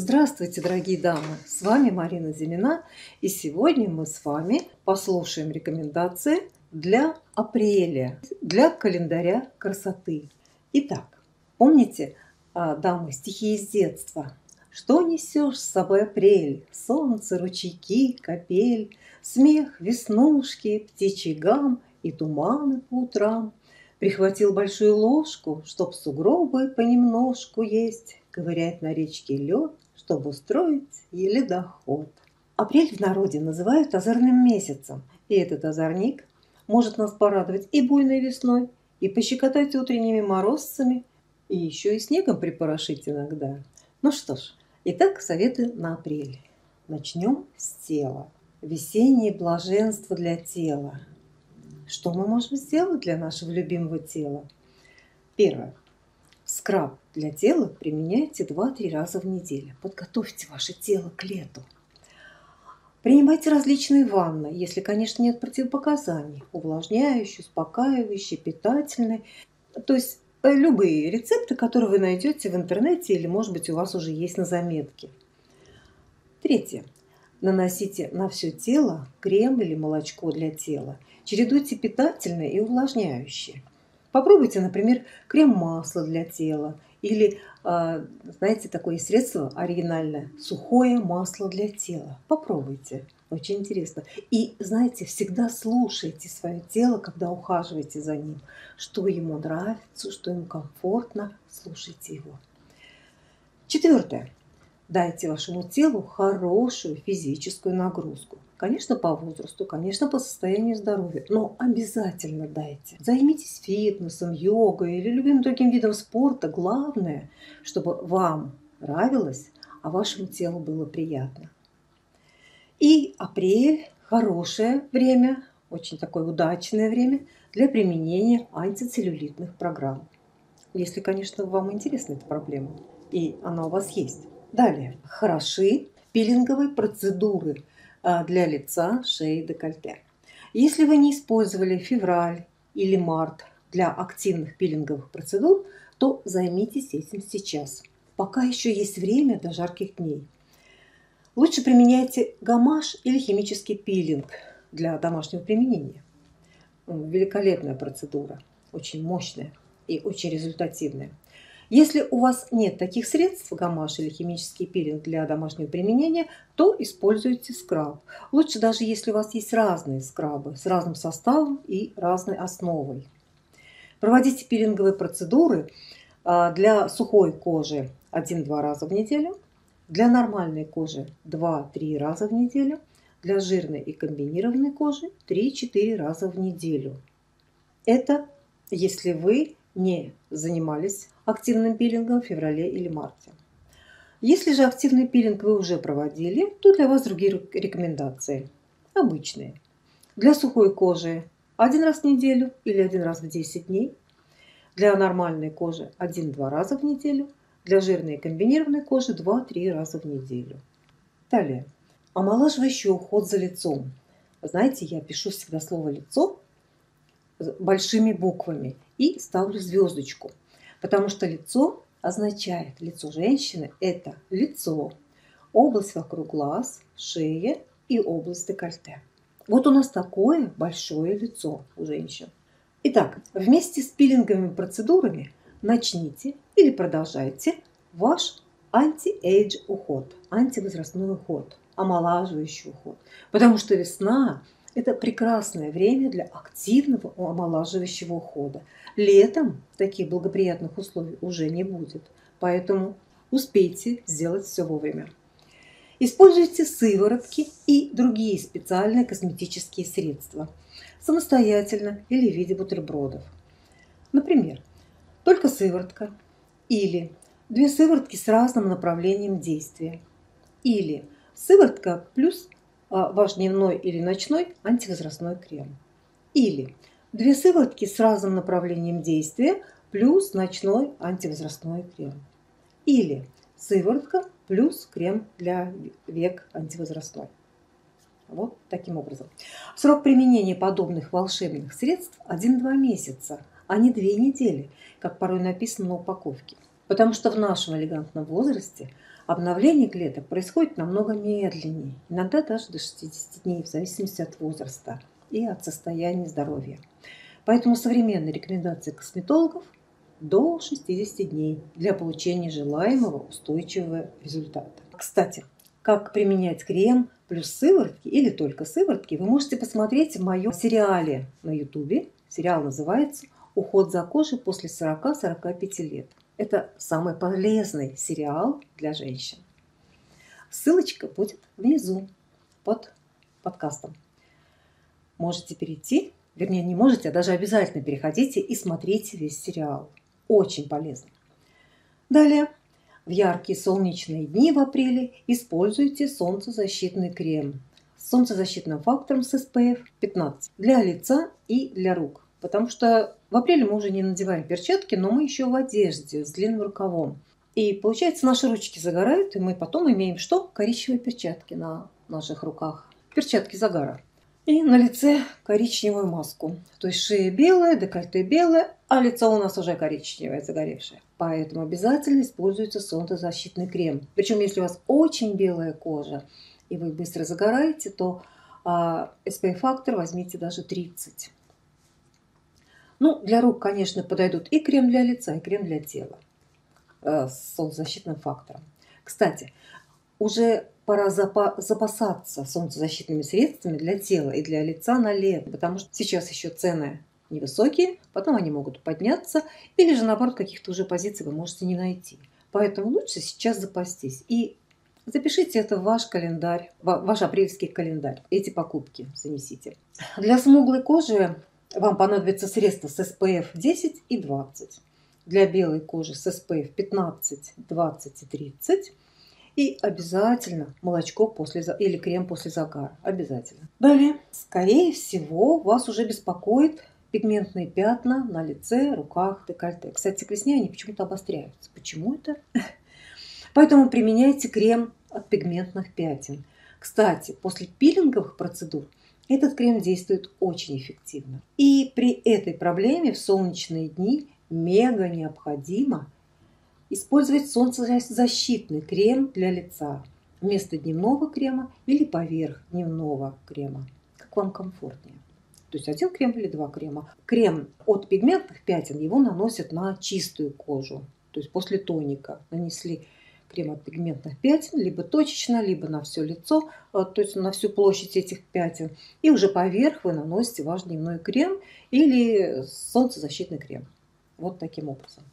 Здравствуйте, дорогие дамы! С вами Марина Зимина, и сегодня мы с вами послушаем рекомендации для апреля, для календаря красоты. Итак, помните, а, дамы, стихи из детства? Что несешь с собой апрель? Солнце, ручейки, капель, Смех, веснушки, птичий гам И туманы по утрам. Прихватил большую ложку, Чтоб сугробы понемножку есть, Ковырять на речке лед, Чтобы устроить еле доход. Апрель в народе называют озорным месяцем, и этот озорник может нас порадовать и буйной весной, и пощекотать утренними морозцами, и еще и снегом припорошить иногда. Ну что ж, итак, советы на апрель. Начнем с тела. Весеннее блаженство для тела. Что мы можем сделать для нашего любимого тела? Первое. Скраб для тела применяйте 2-3 раза в неделю. Подготовьте ваше тело к лету. Принимайте различные ванны, если, конечно, нет противопоказаний. Увлажняющие, успокаивающие, питательные. То есть э, любые рецепты, которые вы найдете в интернете или, может быть, у вас уже есть на заметке. Третье. Наносите на все тело крем или молочко для тела. Чередуйте питательное и увлажняющее. Попробуйте, например, крем-масло для тела или, а, знаете, такое средство оригинальное – сухое масло для тела. Попробуйте. Очень интересно. И, знаете, всегда слушайте свое тело, когда ухаживаете за ним. Что ему нравится, что ему комфортно, слушайте его. Четвертое. Дайте вашему телу хорошую физическую нагрузку. Конечно, по возрасту, конечно, по состоянию здоровья, но обязательно дайте. Займитесь фитнесом, йогой или любым другим видом спорта. Главное, чтобы вам нравилось, а вашему телу было приятно. И апрель – хорошее время, очень такое удачное время для применения антицеллюлитных программ. Если, конечно, вам интересна эта проблема, и она у вас есть. Далее. Хороши пилинговые процедуры для лица, шеи, декольте. Если вы не использовали февраль или март для активных пилинговых процедур, то займитесь этим сейчас. Пока еще есть время до жарких дней. Лучше применяйте гамаш или химический пилинг для домашнего применения. Великолепная процедура, очень мощная и очень результативная. Если у вас нет таких средств, гамаш или химический пилинг для домашнего применения, то используйте скраб. Лучше даже если у вас есть разные скрабы с разным составом и разной основой. Проводите пилинговые процедуры а, для сухой кожи 1-2 раза в неделю, для нормальной кожи 2-3 раза в неделю, для жирной и комбинированной кожи 3-4 раза в неделю. Это если вы не занимались активным пилингом в феврале или марте. Если же активный пилинг вы уже проводили, то для вас другие рекомендации. Обычные. Для сухой кожи один раз в неделю или один раз в 10 дней. Для нормальной кожи 1-2 раза в неделю. Для жирной и комбинированной кожи 2-3 раза в неделю. Далее. Омолаживающий уход за лицом. Знаете, я пишу всегда слово «лицо» большими буквами и ставлю звездочку. Потому что лицо означает, лицо женщины – это лицо, область вокруг глаз, шея и область декольте. Вот у нас такое большое лицо у женщин. Итак, вместе с пилинговыми процедурами начните или продолжайте ваш anti-age уход, антивозрастной уход, омолаживающий уход. Потому что весна это прекрасное время для активного омолаживающего ухода. Летом таких благоприятных условий уже не будет, поэтому успейте сделать все вовремя. Используйте сыворотки и другие специальные косметические средства самостоятельно или в виде бутербродов. Например, только сыворотка или две сыворотки с разным направлением действия или сыворотка плюс ваш дневной или ночной антивозрастной крем. Или две сыворотки с разным направлением действия плюс ночной антивозрастной крем. Или сыворотка плюс крем для век антивозрастной. Вот таким образом. Срок применения подобных волшебных средств 1-2 месяца, а не 2 недели, как порой написано на упаковке. Потому что в нашем элегантном возрасте Обновление клеток происходит намного медленнее, иногда даже до 60 дней, в зависимости от возраста и от состояния здоровья. Поэтому современные рекомендации косметологов до 60 дней для получения желаемого устойчивого результата. Кстати, как применять крем плюс сыворотки или только сыворотки, вы можете посмотреть в моем сериале на YouTube. Сериал называется «Уход за кожей после 40-45 лет». Это самый полезный сериал для женщин. Ссылочка будет внизу под подкастом. Можете перейти, вернее не можете, а даже обязательно переходите и смотрите весь сериал. Очень полезно. Далее в яркие солнечные дни в апреле используйте солнцезащитный крем с солнцезащитным фактором с SPF 15 для лица и для рук. Потому что в апреле мы уже не надеваем перчатки, но мы еще в одежде с длинным рукавом. И получается, наши ручки загорают, и мы потом имеем что? Коричневые перчатки на наших руках. Перчатки загара. И на лице коричневую маску. То есть шея белая, декольте белое, а лицо у нас уже коричневое, загоревшее. Поэтому обязательно используется солнцезащитный крем. Причем, если у вас очень белая кожа, и вы быстро загораете, то а, SPF-фактор возьмите даже 30. Ну, для рук, конечно, подойдут и крем для лица, и крем для тела э, с солнцезащитным фактором. Кстати, уже пора запасаться солнцезащитными средствами для тела и для лица на лето, потому что сейчас еще цены невысокие, потом они могут подняться, или же наоборот каких-то уже позиций вы можете не найти. Поэтому лучше сейчас запастись и запишите это в ваш календарь, в ваш апрельский календарь. Эти покупки занесите. Для смуглой кожи вам понадобится средство с SPF 10 и 20. Для белой кожи с SPF 15, 20 и 30 и обязательно молочко после, или крем после загара. Обязательно. Далее, скорее всего, вас уже беспокоит пигментные пятна на лице, руках, декольте. Кстати, к весне они почему-то обостряются. Почему это? Поэтому применяйте крем от пигментных пятен. Кстати, после пилинговых процедур этот крем действует очень эффективно. И при этой проблеме в солнечные дни мега необходимо Использовать солнцезащитный крем для лица вместо дневного крема или поверх дневного крема, как вам комфортнее. То есть один крем или два крема. Крем от пигментных пятен его наносят на чистую кожу. То есть после тоника нанесли крем от пигментных пятен, либо точечно, либо на все лицо, э, то есть на всю площадь этих пятен. И уже поверх вы наносите ваш дневной крем или солнцезащитный крем. Вот таким образом.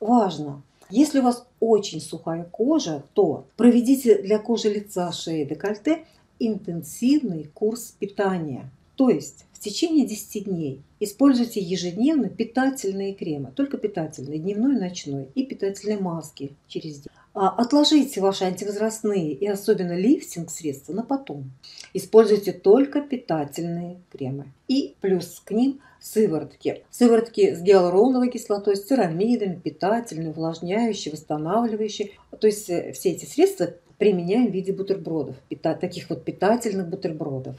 Важно если у вас очень сухая кожа, то проведите для кожи лица, шеи, декольте интенсивный курс питания. То есть в течение 10 дней используйте ежедневно питательные кремы, только питательные, дневной ночной, и питательные маски через день. А отложите ваши антивозрастные и особенно лифтинг средства на потом. Используйте только питательные кремы. И плюс к ним сыворотки. Сыворотки с гиалуроновой кислотой, с церамидами, питательные, увлажняющие, восстанавливающие. То есть э, все эти средства применяем в виде бутербродов, таких вот питательных бутербродов.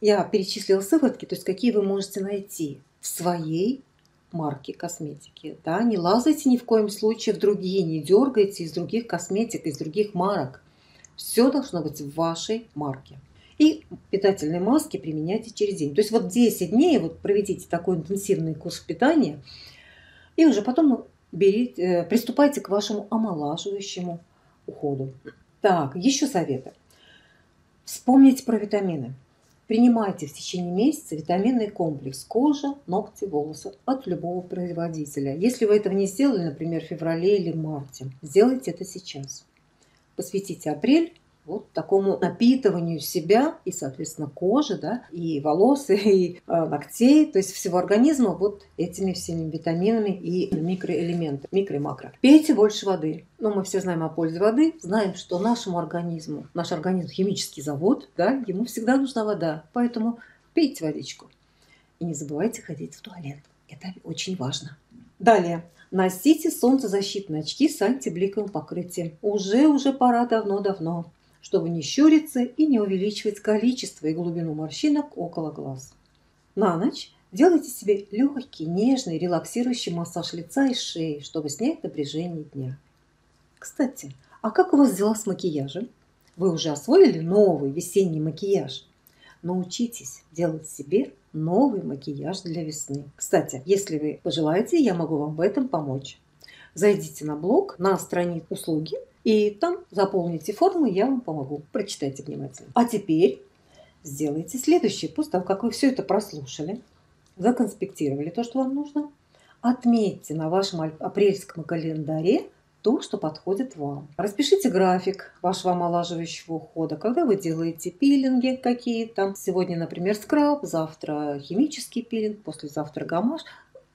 Я перечислила сыворотки, то есть какие вы можете найти в своей марке косметики. Да? Не лазайте ни в коем случае в другие, не дергайте из других косметик, из других марок. Все должно быть в вашей марке. И питательные маски применяйте через день. То есть вот 10 дней вот проведите такой интенсивный курс питания, и уже потом берите, э, приступайте к вашему омолаживающему уходу. Так, еще советы. Вспомните про витамины. Принимайте в течение месяца витаминный комплекс кожа, ногти, волосы от любого производителя. Если вы этого не сделали, например, в феврале или марте, сделайте это сейчас. Посвятите апрель вот такому напитыванию себя и, соответственно, кожи, да, и волос, и э, ногтей, то есть всего организма вот этими всеми витаминами и микроэлементами, микро и макро. Пейте больше воды. Ну, мы все знаем о пользе воды, знаем, что нашему организму, наш организм химический завод, да, ему всегда нужна вода, поэтому пейте водичку. И не забывайте ходить в туалет. Это очень важно. Далее. Носите солнцезащитные очки с антибликовым покрытием. Уже-уже пора давно-давно чтобы не щуриться и не увеличивать количество и глубину морщинок около глаз. На ночь делайте себе легкий, нежный, релаксирующий массаж лица и шеи, чтобы снять напряжение дня. Кстати, А как у вас дела с макияжем? Вы уже освоили новый весенний макияж? Научитесь делать себе новый макияж для весны. Кстати, если вы пожелаете, я могу вам в этом помочь. Зайдите на блог, на страницу услуги, и там заполните форму, я вам помогу. Прочитайте внимательно. А теперь сделайте следующее. После того, как вы все это прослушали, законспектировали то, что вам нужно, отметьте на вашем апрельском календаре то, что подходит вам. Распишите график вашего омолаживающего ухода, когда вы делаете пилинги какие-то. Сегодня, например, скраб, завтра химический пилинг, послезавтра гамаш,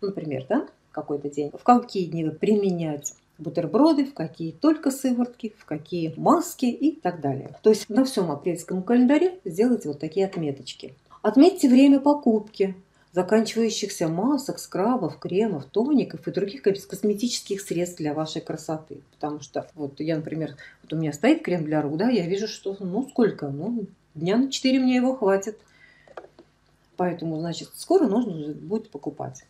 например, да, какой-то день. В какие дни вы применять бутерброды, в какие только сыворотки, в какие маски и так далее. То есть на всем апрельском календаре сделайте вот такие отметочки. Отметьте время покупки заканчивающихся масок, скрабов, кремов, тоников и других косметических средств для вашей красоты. Потому что вот я, например, вот у меня стоит крем для рук, да, я вижу, что ну сколько, ну дня на 4 мне его хватит. Поэтому, значит, скоро нужно будет покупать.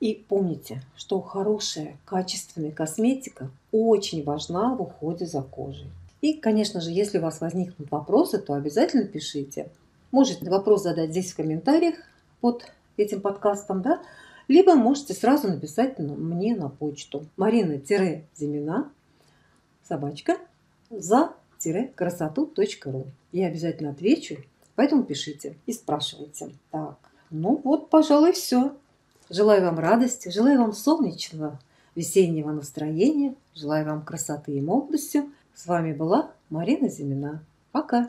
И помните, что хорошая, качественная косметика очень важна в уходе за кожей. И, конечно же, если у вас возникнут вопросы, то обязательно пишите. Можете вопрос задать здесь в комментариях, под этим подкастом, да, либо можете сразу написать мне на почту марина-зимина собачка за-красоту.ру. Я обязательно отвечу, поэтому пишите и спрашивайте. Так, ну вот, пожалуй, все. Желаю вам радости, желаю вам солнечного весеннего настроения, желаю вам красоты и молодости. С вами была Марина Зимина. Пока!